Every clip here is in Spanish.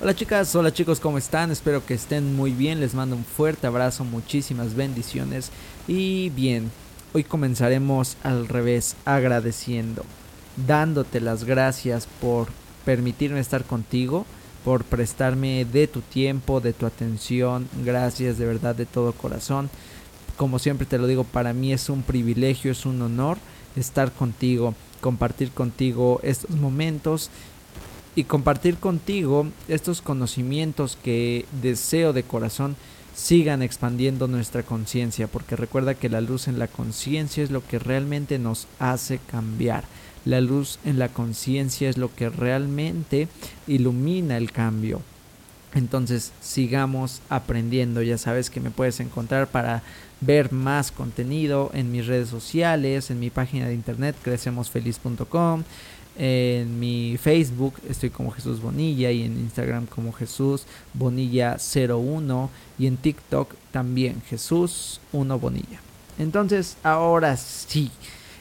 Hola chicas, hola chicos, ¿cómo están? Espero que estén muy bien, les mando un fuerte abrazo, muchísimas bendiciones. Y bien, hoy comenzaremos al revés, agradeciendo, dándote las gracias por permitirme estar contigo, por prestarme de tu tiempo, de tu atención, gracias de verdad de todo corazón. Como siempre te lo digo, para mí es un privilegio, es un honor estar contigo, compartir contigo estos momentos y compartir contigo estos conocimientos que deseo de corazón sigan expandiendo nuestra conciencia, porque recuerda que la luz en la conciencia es lo que realmente nos hace cambiar. La luz en la conciencia es lo que realmente ilumina el cambio. Entonces sigamos aprendiendo. Ya sabes que me puedes encontrar para ver más contenido en mis redes sociales, en mi página de internet crecemosfeliz.com, en mi Facebook estoy como Jesús Bonilla y en Instagram como Jesús Bonilla 01 y en TikTok también Jesús 1 Bonilla. Entonces, ahora sí,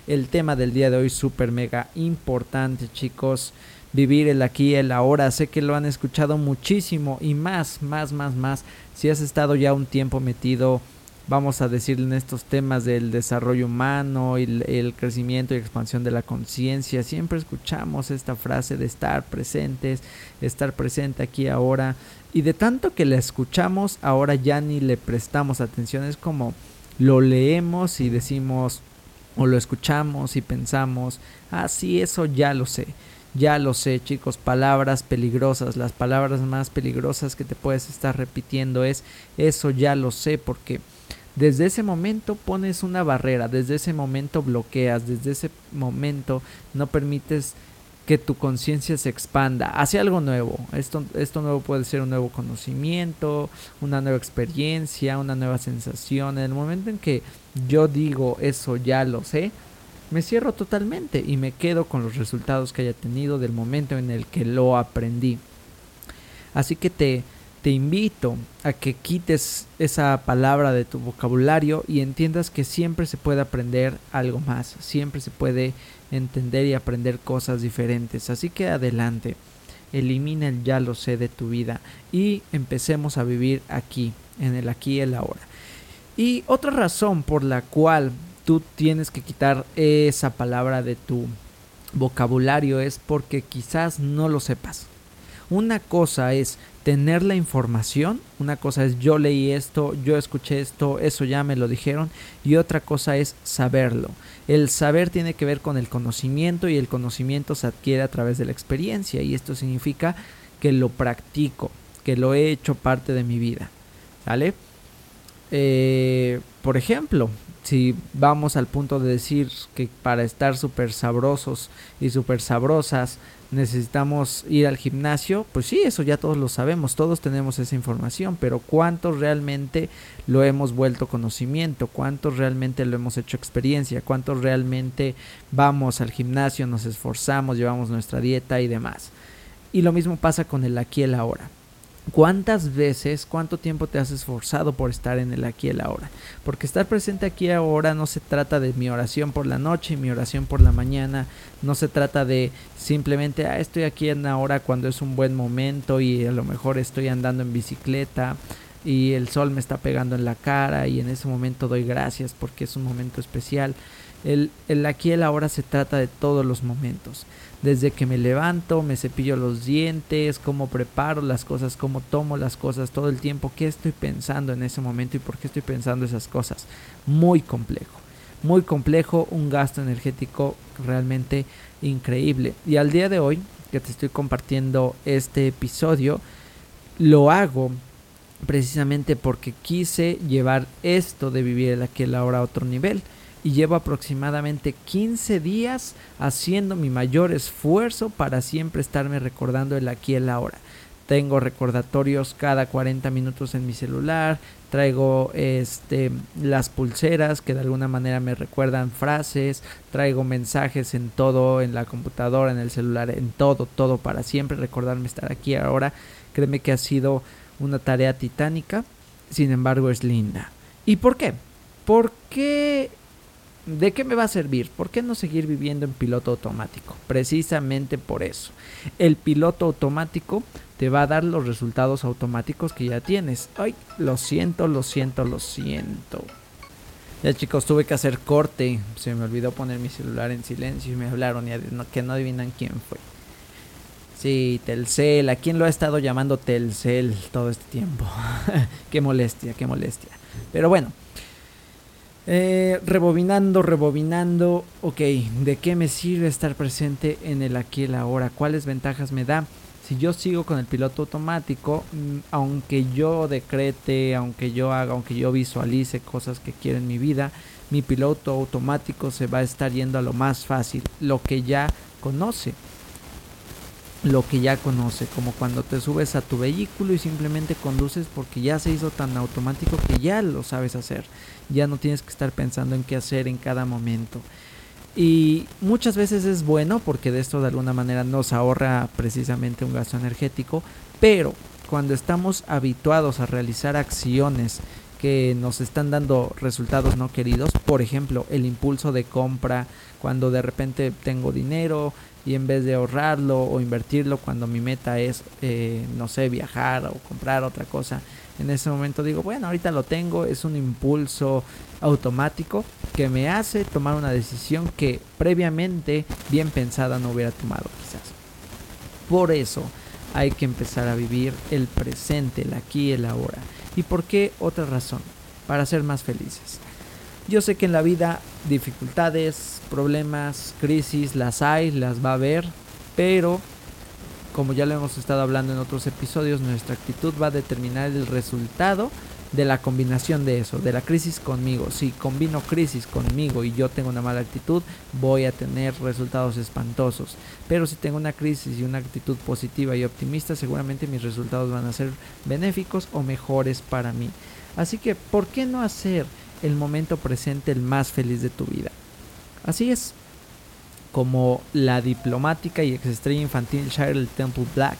el tema del día de hoy súper mega importante, chicos. Vivir el aquí el ahora. Sé que lo han escuchado muchísimo y más, más, más, más. Si has estado ya un tiempo metido vamos a decir en estos temas del desarrollo humano y el, crecimiento y expansión de la conciencia. Siempre escuchamos esta frase de estar presentes, estar presente aquí ahora. Y de tanto que la escuchamos, ahora ya ni le prestamos atención. Es como lo leemos y decimos, o lo escuchamos y pensamos, ah, sí, eso ya lo sé. Ya lo sé, chicos, palabras peligrosas. Las palabras más peligrosas que te puedes estar repitiendo es eso ya lo sé porque desde ese momento pones una barrera, desde ese momento bloqueas, desde ese momento no permites que tu conciencia se expanda hacia algo nuevo. Esto, esto nuevo puede ser un nuevo conocimiento, una nueva experiencia, una nueva sensación. En el momento en que yo digo eso ya lo sé, me cierro totalmente y me quedo con los resultados que haya tenido del momento en el que lo aprendí. Así que te, te invito a que quites esa palabra de tu vocabulario y entiendas que siempre se puede aprender algo más, siempre se puede entender y aprender cosas diferentes. Así que adelante, elimina el ya lo sé de tu vida y empecemos a vivir aquí, en el aquí y el ahora. Y otra razón por la cual tú tienes que quitar esa palabra de tu vocabulario es porque quizás no lo sepas. Una cosa es tener la información, una cosa es yo leí esto, yo escuché esto, eso ya me lo dijeron, y otra cosa es saberlo. El saber tiene que ver con el conocimiento y el conocimiento se adquiere a través de la experiencia y esto significa que lo practico, que lo he hecho parte de mi vida. ¿Sale? Eh, por ejemplo, si vamos al punto de decir que para estar súper sabrosos y súper sabrosas necesitamos ir al gimnasio, pues sí, eso ya todos lo sabemos, todos tenemos esa información, pero ¿cuántos realmente lo hemos vuelto conocimiento? ¿Cuántos realmente lo hemos hecho experiencia? ¿Cuántos realmente vamos al gimnasio, nos esforzamos, llevamos nuestra dieta y demás? Y lo mismo pasa con el aquí y el ahora. ¿Cuántas veces, cuánto tiempo te has esforzado por estar en el aquí y el ahora? Porque estar presente aquí y ahora no se trata de mi oración por la noche y mi oración por la mañana, no se trata de simplemente, ah, estoy aquí en ahora cuando es un buen momento y a lo mejor estoy andando en bicicleta y el sol me está pegando en la cara y en ese momento doy gracias porque es un momento especial. El, el aquí y el ahora se trata de todos los momentos desde que me levanto, me cepillo los dientes, cómo preparo las cosas, cómo tomo las cosas todo el tiempo, qué estoy pensando en ese momento y por qué estoy pensando esas cosas. Muy complejo, muy complejo, un gasto energético realmente increíble. Y al día de hoy, que te estoy compartiendo este episodio, lo hago precisamente porque quise llevar esto de vivir el aquí y ahora a otro nivel y llevo aproximadamente 15 días haciendo mi mayor esfuerzo para siempre estarme recordando el aquí y el ahora. Tengo recordatorios cada 40 minutos en mi celular, traigo este las pulseras que de alguna manera me recuerdan frases, traigo mensajes en todo, en la computadora, en el celular, en todo, todo para siempre recordarme estar aquí ahora. Créeme que ha sido una tarea titánica, sin embargo es linda. ¿Y por qué? ¿Por qué ¿De qué me va a servir? ¿Por qué no seguir viviendo en piloto automático? Precisamente por eso. El piloto automático te va a dar los resultados automáticos que ya tienes. Ay, lo siento, lo siento, lo siento. Ya chicos, tuve que hacer corte. Se me olvidó poner mi celular en silencio y me hablaron y que no adivinan quién fue. Sí, Telcel. ¿A quién lo ha estado llamando Telcel todo este tiempo? qué molestia, qué molestia. Pero bueno. Eh, rebobinando, rebobinando. Ok, ¿de qué me sirve estar presente en el aquí y el ahora? ¿Cuáles ventajas me da? Si yo sigo con el piloto automático, mm, aunque yo decrete, aunque yo haga, aunque yo visualice cosas que quiero en mi vida, mi piloto automático se va a estar yendo a lo más fácil, lo que ya conoce lo que ya conoce, como cuando te subes a tu vehículo y simplemente conduces porque ya se hizo tan automático que ya lo sabes hacer, ya no tienes que estar pensando en qué hacer en cada momento. Y muchas veces es bueno porque de esto de alguna manera nos ahorra precisamente un gasto energético, pero cuando estamos habituados a realizar acciones que nos están dando resultados no queridos, por ejemplo, el impulso de compra, cuando de repente tengo dinero y en vez de ahorrarlo o invertirlo cuando mi meta es, eh, no sé, viajar o comprar otra cosa, en ese momento digo, bueno, ahorita lo tengo, es un impulso automático que me hace tomar una decisión que previamente bien pensada no hubiera tomado quizás. Por eso hay que empezar a vivir el presente, el aquí y el ahora. ¿Y por qué otra razón? Para ser más felices. Yo sé que en la vida dificultades, problemas, crisis, las hay, las va a haber, pero como ya lo hemos estado hablando en otros episodios, nuestra actitud va a determinar el resultado de la combinación de eso, de la crisis conmigo. Si combino crisis conmigo y yo tengo una mala actitud, voy a tener resultados espantosos. Pero si tengo una crisis y una actitud positiva y optimista, seguramente mis resultados van a ser benéficos o mejores para mí. Así que, ¿por qué no hacer el momento presente el más feliz de tu vida. Así es, como la diplomática y estrella infantil Cheryl Temple Black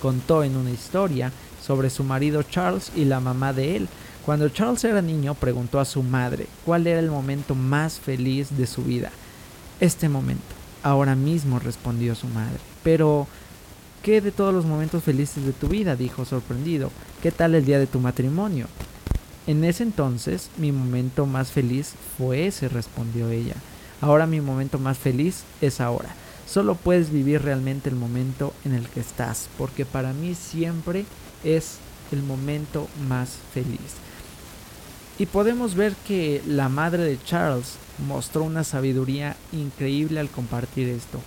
contó en una historia sobre su marido Charles y la mamá de él. Cuando Charles era niño preguntó a su madre cuál era el momento más feliz de su vida. Este momento, ahora mismo respondió su madre. Pero, ¿qué de todos los momentos felices de tu vida? dijo sorprendido. ¿Qué tal el día de tu matrimonio? En ese entonces mi momento más feliz fue ese, respondió ella. Ahora mi momento más feliz es ahora. Solo puedes vivir realmente el momento en el que estás, porque para mí siempre es el momento más feliz. Y podemos ver que la madre de Charles mostró una sabiduría increíble al compartir esto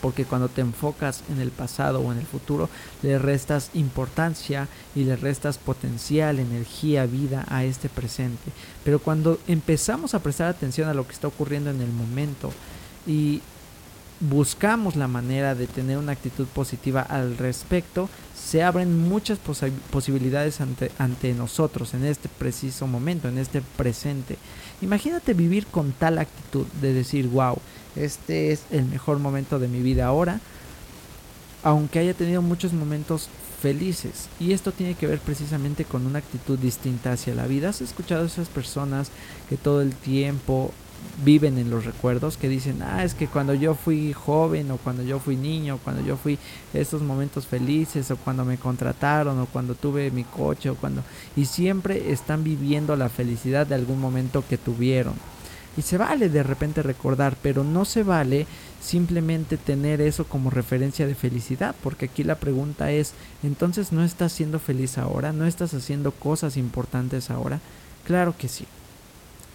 porque cuando te enfocas en el pasado o en el futuro, le restas importancia y le restas potencial, energía, vida a este presente. Pero cuando empezamos a prestar atención a lo que está ocurriendo en el momento y buscamos la manera de tener una actitud positiva al respecto, se abren muchas posibilidades ante, ante nosotros en este preciso momento, en este presente. Imagínate vivir con tal actitud de decir, wow, este es el mejor momento de mi vida ahora. Aunque haya tenido muchos momentos felices. Y esto tiene que ver precisamente con una actitud distinta hacia la vida. ¿Has escuchado a esas personas que todo el tiempo viven en los recuerdos que dicen, ah, es que cuando yo fui joven o cuando yo fui niño, cuando yo fui estos momentos felices o cuando me contrataron o cuando tuve mi coche o cuando... Y siempre están viviendo la felicidad de algún momento que tuvieron. Y se vale de repente recordar, pero no se vale simplemente tener eso como referencia de felicidad, porque aquí la pregunta es, entonces ¿no estás siendo feliz ahora? ¿No estás haciendo cosas importantes ahora? Claro que sí.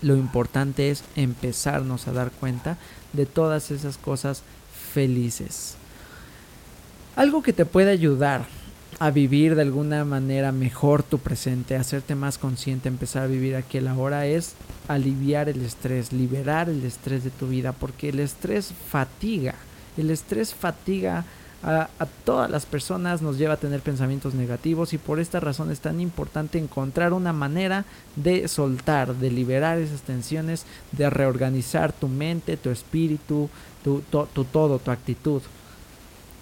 Lo importante es empezarnos a dar cuenta de todas esas cosas felices. Algo que te puede ayudar a vivir de alguna manera mejor tu presente, hacerte más consciente, empezar a vivir aquí el ahora es aliviar el estrés, liberar el estrés de tu vida, porque el estrés fatiga, el estrés fatiga a, todas las personas nos lleva a tener pensamientos negativos y por esta razón es tan importante encontrar una manera de soltar, de liberar esas tensiones, de reorganizar tu mente, tu espíritu, tu, tu todo, tu actitud.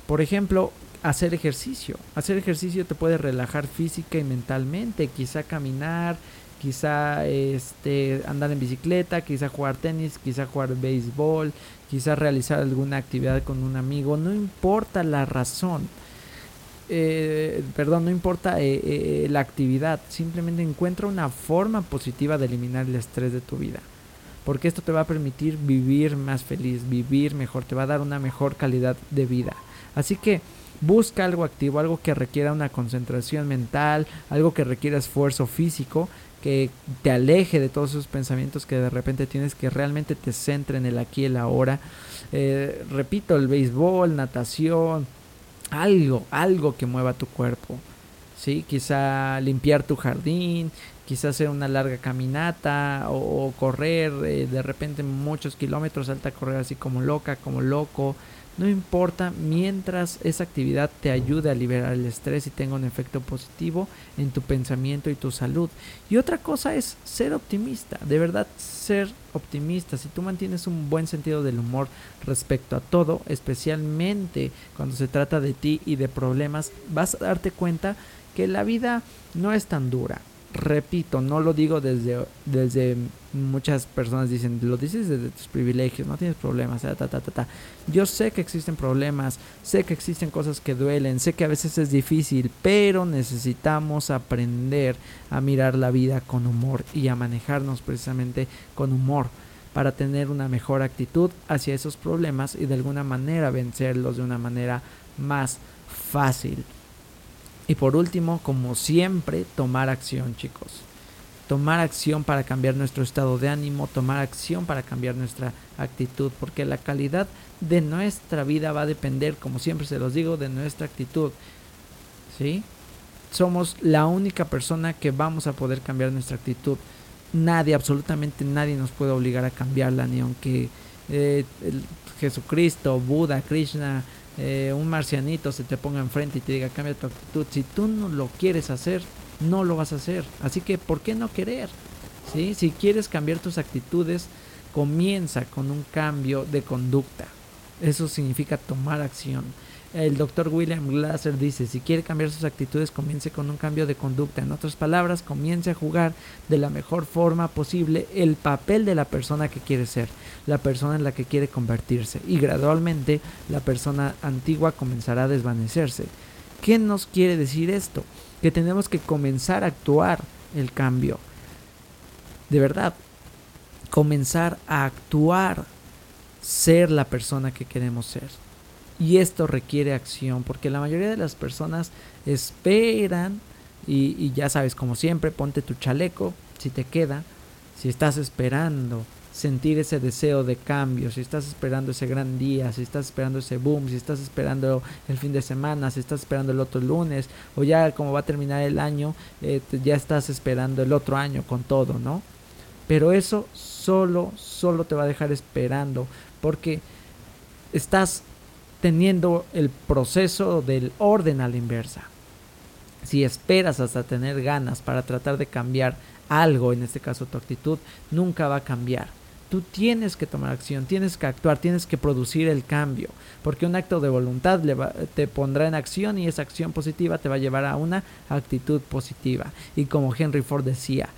Por ejemplo, hacer ejercicio. Hacer ejercicio te puede relajar física y mentalmente, quizá caminar, quizá este, andar en bicicleta, quizá jugar tenis, quizá jugar béisbol, quizá realizar alguna actividad con un amigo, no importa la razón. Eh, perdón, no importa eh, eh, la actividad, simplemente encuentra una forma positiva de eliminar el estrés de tu vida. Porque esto te va a permitir vivir más feliz, vivir mejor, te va a dar una mejor calidad de vida. Así que busca algo activo, algo que requiera una concentración mental, algo que requiera esfuerzo físico que te aleje de todos esos pensamientos que de repente tienes, que realmente te centre en el aquí y el ahora. Eh, repito, el béisbol, natación, algo, algo que mueva tu cuerpo. ¿sí? Quizá limpiar tu jardín, quizá hacer una larga caminata o, correr eh, de repente muchos kilómetros, salta a correr así como loca, como loco. No importa mientras esa actividad te ayude a liberar el estrés y tenga un efecto positivo en tu pensamiento y tu salud. Y otra cosa es ser optimista, de verdad ser optimista. Si tú mantienes un buen sentido del humor respecto a todo, especialmente cuando se trata de ti y de problemas, vas a darte cuenta que la vida no es tan dura repito, no lo digo desde, desde muchas personas dicen, lo dices desde tus privilegios, no tienes problemas, ta, ta, ta, ta. Yo sé que existen problemas, sé que existen cosas que duelen, sé que a veces es difícil, pero necesitamos aprender a mirar la vida con humor y a manejarnos precisamente con humor para tener una mejor actitud hacia esos problemas y de alguna manera vencerlos de una manera más fácil. Y por último, como siempre, tomar acción, chicos. Tomar acción para cambiar nuestro estado de ánimo, tomar acción para cambiar nuestra actitud, porque la calidad de nuestra vida va a depender, como siempre se los digo, de nuestra actitud. ¿Sí? Somos la única persona que vamos a poder cambiar nuestra actitud. Nadie, absolutamente nadie nos puede obligar a cambiarla, ni aunque eh, Jesucristo, Buda, Krishna, eh, un marcianito se te ponga enfrente y te diga cambia tu actitud, si tú no lo quieres hacer, no lo vas a hacer. Así que, ¿por qué no querer? ¿Sí? Si quieres cambiar tus actitudes, comienza con un cambio de conducta. Eso significa tomar acción. El doctor William Glasser dice, si quiere cambiar sus actitudes, comience con un cambio de conducta. En otras palabras, comience a jugar de la mejor forma posible el papel de la persona que quiere ser, la persona en la que quiere convertirse. Y gradualmente la persona antigua comenzará a desvanecerse. ¿Qué nos quiere decir esto? Que tenemos que comenzar a actuar el cambio. De verdad, comenzar a actuar, ser la persona que queremos ser. Y esto requiere acción, porque la mayoría de las personas esperan, y, ya sabes, como siempre, ponte tu chaleco, si te queda, si estás esperando sentir ese deseo de cambio, si estás esperando ese gran día, si estás esperando ese boom, si estás esperando el fin de semana, si estás esperando el otro lunes, o ya como va a terminar el año, eh, ya estás esperando el otro año con todo, ¿no? Pero eso solo, solo te va a dejar esperando, porque estás teniendo el proceso del orden a la inversa. Si esperas hasta tener ganas para tratar de cambiar algo, en este caso tu actitud, nunca va a cambiar. Tú tienes que tomar acción, tienes que actuar, tienes que producir el cambio, porque un acto de voluntad te pondrá en acción y esa acción positiva te va a llevar a una actitud positiva. Y como Henry Ford decía,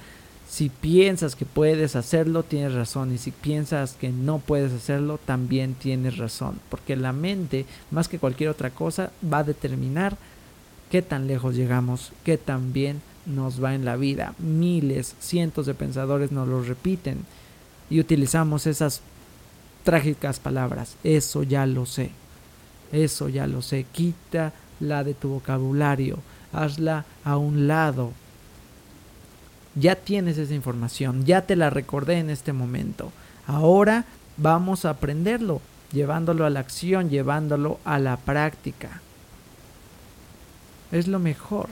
si piensas que puedes hacerlo, tienes razón. Y si piensas que no puedes hacerlo, también tienes razón. Porque la mente, más que cualquier otra cosa, va a determinar qué tan lejos llegamos, qué tan bien nos va en la vida. Miles, cientos de pensadores nos lo repiten y utilizamos esas trágicas palabras. Eso ya lo sé. Eso ya lo sé. Quítala de tu vocabulario. Hazla a un lado. Ya tienes esa información. Ya te la recordé en este momento. Ahora vamos a aprenderlo. Llevándolo a la acción, llevándolo a la práctica. Es lo mejor.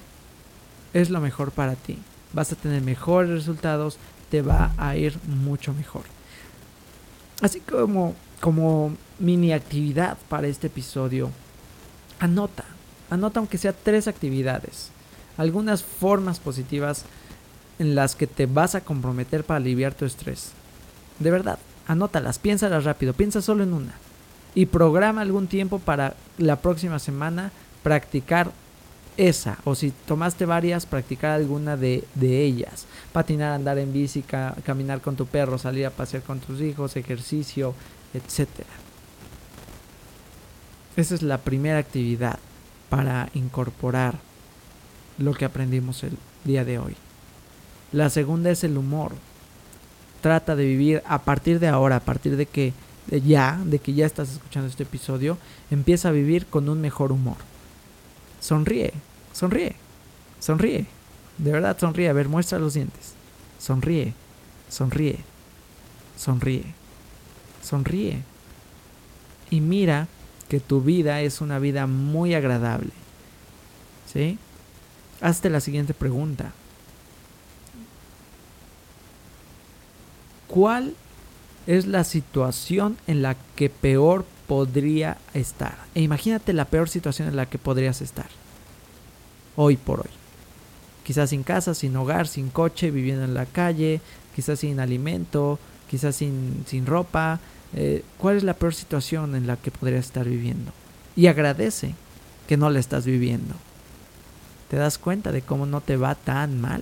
Es lo mejor para ti. Vas a tener mejores resultados, te va a ir mucho mejor. Así como, como mini actividad para este episodio, anota, anota aunque sea tres actividades, algunas formas positivas en las que te vas a comprometer para aliviar tu estrés. De verdad, anótalas, piénsalas rápido, piensa solo en una. Y programa algún tiempo para la próxima semana practicar esa, o si tomaste varias, practicar alguna de, ellas. Patinar, andar en bici, caminar con tu perro, salir a pasear con tus hijos, ejercicio, etc. Esa es la primera actividad para incorporar lo que aprendimos el día de hoy. La segunda es el humor. Trata de vivir a partir de ahora, a partir de que ya, de que ya estás escuchando este episodio, empieza a vivir con un mejor humor. Sonríe, Sonríe. Sonríe. De verdad, sonríe. A ver, muestra los dientes. Sonríe. Sonríe. Sonríe. Sonríe. Y mira que tu vida es una vida muy agradable. ¿Sí? Hazte la siguiente pregunta. ¿Cuál es la situación en la que peor podría estar? E imagínate la peor situación en la que podrías estar hoy por hoy. Quizás sin casa, sin hogar, sin coche, viviendo en la calle, quizás sin alimento, quizás sin, sin ropa. Eh, ¿Cuál es la peor situación en la que podrías estar viviendo? Y agradece que no la estás viviendo. ¿Te das cuenta de cómo no te va tan mal?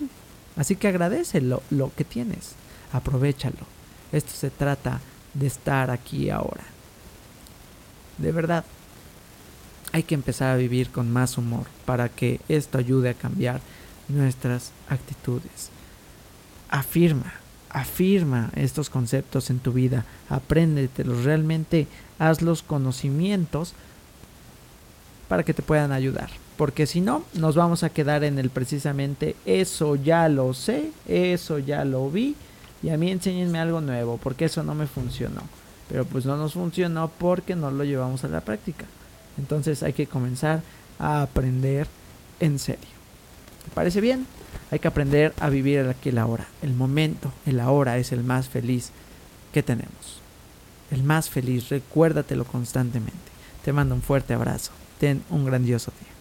Así que agradece lo, lo que tienes. Aprovechalo. Esto se trata de estar aquí ahora. De verdad, hay que empezar a vivir con más humor para que esto ayude a cambiar nuestras actitudes. Afirma, afirma estos conceptos en tu vida, apréndetelos, realmente haz los conocimientos para que te puedan ayudar. Porque si no, nos vamos a quedar en el precisamente eso ya lo sé, eso ya lo vi y a mí enséñenme algo nuevo, porque eso no me funcionó. Pero pues no nos funcionó porque no lo llevamos a la práctica. Entonces hay que comenzar a aprender en serio. ¿Te parece bien? Hay que aprender a vivir el aquí y el. El momento, el ahora es el más feliz que tenemos. El más feliz, recuérdatelo constantemente. Te mando un fuerte abrazo. Ten un grandioso día.